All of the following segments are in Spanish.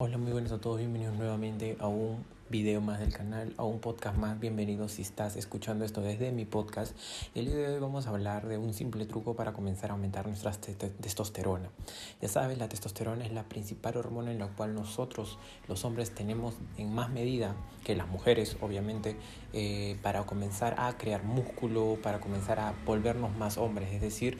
Hola, muy buenas a todos, bienvenidos nuevamente a un video más del canal, a un podcast más. Bienvenidos si estás escuchando esto desde mi podcast. El día de hoy vamos a hablar de un simple truco para comenzar a aumentar nuestra testosterona. Ya sabes, la testosterona es la principal hormona en la cual nosotros, los hombres, tenemos en más medida que las mujeres, obviamente, eh, para comenzar a crear músculo, para comenzar a volvernos más hombres. Es decir,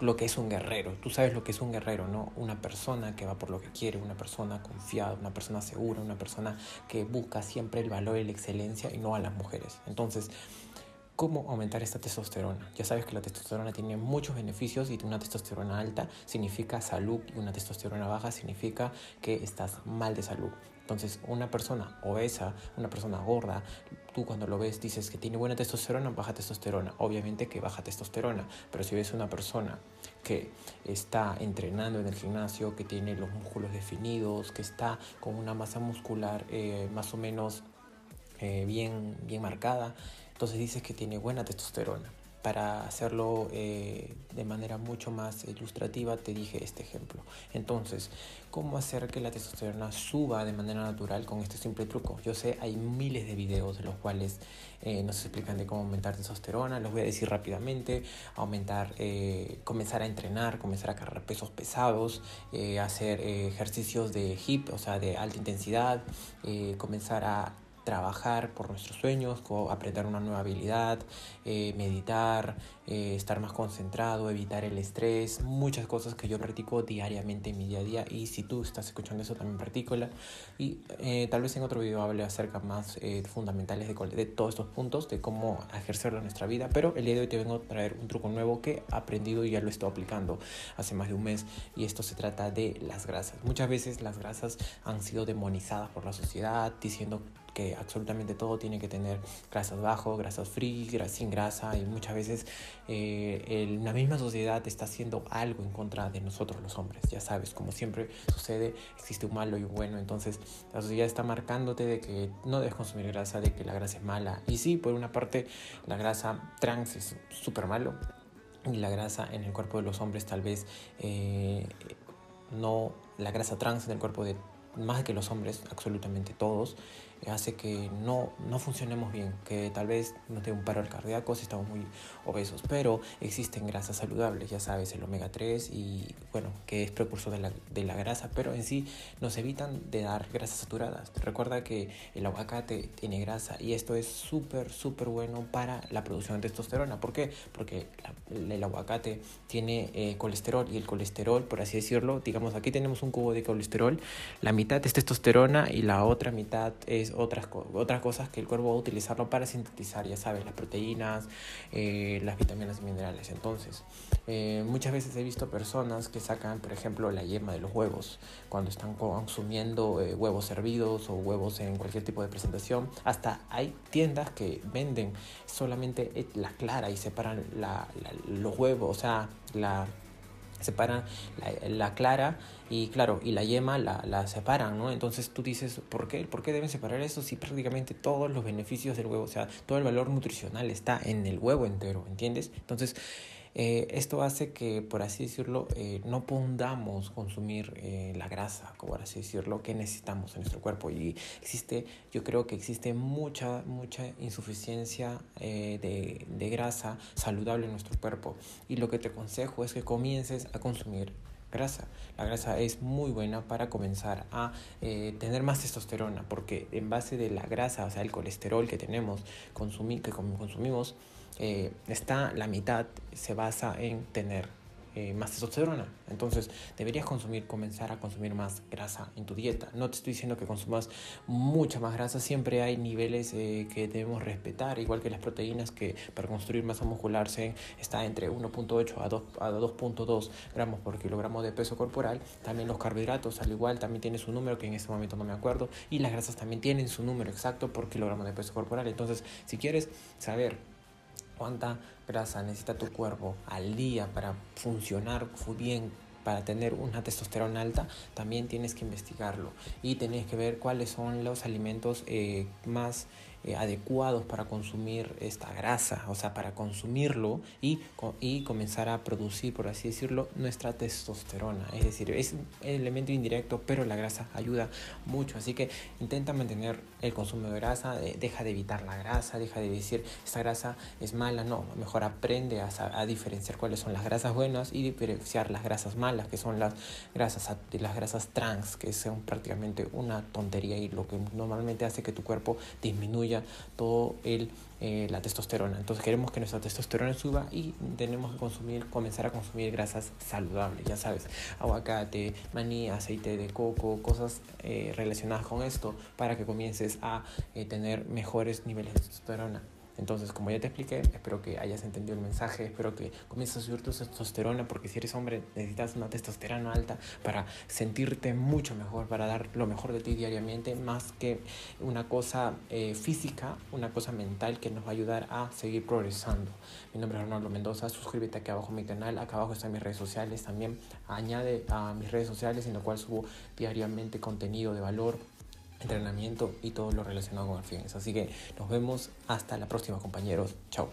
lo que es un guerrero. Tú sabes lo que es un guerrero, ¿no? Una persona que va por lo que quiere, una persona confiada, una persona segura, una persona que busca siempre el valor y la excelencia y no a las mujeres. Entonces, ¿cómo aumentar esta testosterona? Ya sabes que la testosterona tiene muchos beneficios y una testosterona alta significa salud y una testosterona baja significa que estás mal de salud. Entonces, una persona obesa, una persona gorda, tú cuando lo ves dices que tiene buena testosterona, baja testosterona. Obviamente que baja testosterona, pero si ves una persona que está entrenando en el gimnasio, que tiene los músculos definidos, que está con una masa muscular eh, más o menos eh, bien, bien marcada, entonces dices que tiene buena testosterona. Para hacerlo eh, de manera mucho más ilustrativa, te dije este ejemplo. Entonces, ¿cómo hacer que la testosterona suba de manera natural con este simple truco? Yo sé, hay miles de videos de los cuales eh, nos explican de cómo aumentar testosterona. Los voy a decir rápidamente. Aumentar, eh, comenzar a entrenar, comenzar a cargar pesos pesados, hacer ejercicios de hip, o sea, de alta intensidad, comenzar a trabajar por nuestros sueños, aprender una nueva habilidad, eh, meditar, eh, estar más concentrado, evitar el estrés, muchas cosas que yo practico diariamente en mi día a día. Y si tú estás escuchando eso también practícola y eh, tal vez en otro video hable acerca más fundamentales de, de, todos estos puntos, de cómo ejercerlo en nuestra vida, pero el día de hoy te vengo a traer un truco nuevo que he aprendido y ya lo estoy aplicando hace más de un mes. Y esto se trata de las grasas. Muchas veces las grasas han sido demonizadas por la sociedad diciendo que absolutamente todo tiene que tener grasas bajo, grasas free, grasas sin grasa y muchas veces eh, la misma sociedad está haciendo algo en contra de nosotros los hombres. Ya sabes, como siempre sucede, existe un malo y un bueno. Entonces la sociedad está marcándote de que no debes consumir grasa, de que la grasa es mala. Y sí, por una parte, la grasa trans es súper malo. Y la grasa en el cuerpo de los hombres tal vez eh, no, la grasa trans en el cuerpo de más que los hombres, absolutamente todos, hace que no, no funcionemos bien, que tal vez nos dé un paro al cardíaco si estamos muy obesos, pero existen grasas saludables, ya sabes, el omega 3 y bueno, que es precursor de la, de la grasa, pero en sí nos evitan de dar grasas saturadas. Recuerda que el aguacate tiene grasa y esto es súper, súper bueno para la producción de testosterona. ¿Por qué? Porque el aguacate tiene eh, colesterol y el colesterol, por así decirlo, digamos, aquí tenemos un cubo de colesterol, la mitad es testosterona y la otra mitad es otras, otras cosas que el cuerpo va a utilizarlo para sintetizar, ya sabes, las proteínas, eh, las vitaminas y minerales. Entonces, eh, muchas veces he visto personas que sacan, por ejemplo, la yema de los huevos cuando están consumiendo eh, huevos hervidos o huevos en cualquier tipo de presentación. Hasta hay tiendas que venden solamente la clara y separan los huevos, o sea, la separan la, clara y claro, y la yema la, la, separan, ¿no? Entonces tú dices, ¿por qué? ¿Por qué deben separar eso si prácticamente todos los beneficios del huevo, o sea, todo el valor nutricional está en el huevo entero, ¿entiendes? Entonces, eh, esto hace que, por así decirlo, eh, no podamos consumir eh, la grasa, por así decirlo, que necesitamos en nuestro cuerpo. Y existe, yo creo que existe mucha, mucha insuficiencia de, de grasa saludable en nuestro cuerpo. Y lo que te aconsejo es que comiences a consumir grasa. La grasa es muy buena para comenzar a tener más testosterona, porque en base de la grasa, o sea, el colesterol que tenemos, consumir, que consumimos, eh, está la mitad se basa en tener eh, más testosterona. Entonces deberías consumir, comenzar a consumir más grasa en tu dieta. No te estoy diciendo que consumas mucha más grasa, siempre hay niveles eh, que debemos respetar, igual que las proteínas que para construir masa muscular se está entre 1.8 a 2.2 gramos por kilogramo de peso corporal. También los carbohidratos, al igual, también tienen su número, que en este momento no me acuerdo, y las grasas también tienen su número exacto por kilogramo de peso corporal. Entonces, si quieres saber cuánta grasa necesita tu cuerpo al día para funcionar bien, para tener una testosterona alta, también tienes que investigarlo. Y tienes que ver cuáles son los alimentos eh, más eh, adecuados para consumir esta grasa, o sea, para consumirlo y, y comenzar a producir, por así decirlo, nuestra testosterona. Es decir, es un elemento indirecto, pero la grasa ayuda mucho. Así que intenta mantener el consumo de grasa, deja de evitar la grasa, deja de decir esta grasa es mala, no, mejor aprende a, diferenciar cuáles son las grasas buenas y diferenciar las grasas malas, que son las grasas, las grasas trans, que son prácticamente una tontería y lo que normalmente hace que tu cuerpo disminuya todo el eh, la testosterona. Entonces queremos que nuestra testosterona suba y tenemos que consumir, comenzar a consumir grasas saludables, ya sabes, aguacate, maní, aceite de coco, cosas eh, relacionadas con esto para que comiences a eh, tener mejores niveles de testosterona. Entonces, como ya te expliqué, espero que hayas entendido el mensaje, espero que comiences a subir tu testosterona, porque si eres hombre necesitas una testosterona alta para sentirte mucho mejor, para dar lo mejor de ti diariamente, más que una cosa eh, física, una cosa mental que nos va a ayudar a seguir progresando. Mi nombre es Ronaldo Mendoza, suscríbete aquí abajo a mi canal, acá abajo están mis redes sociales también, añade a mis redes sociales en lo cual subo diariamente contenido de valor entrenamiento y todo lo relacionado con el. Así que nos vemos hasta la próxima compañeros. Chao.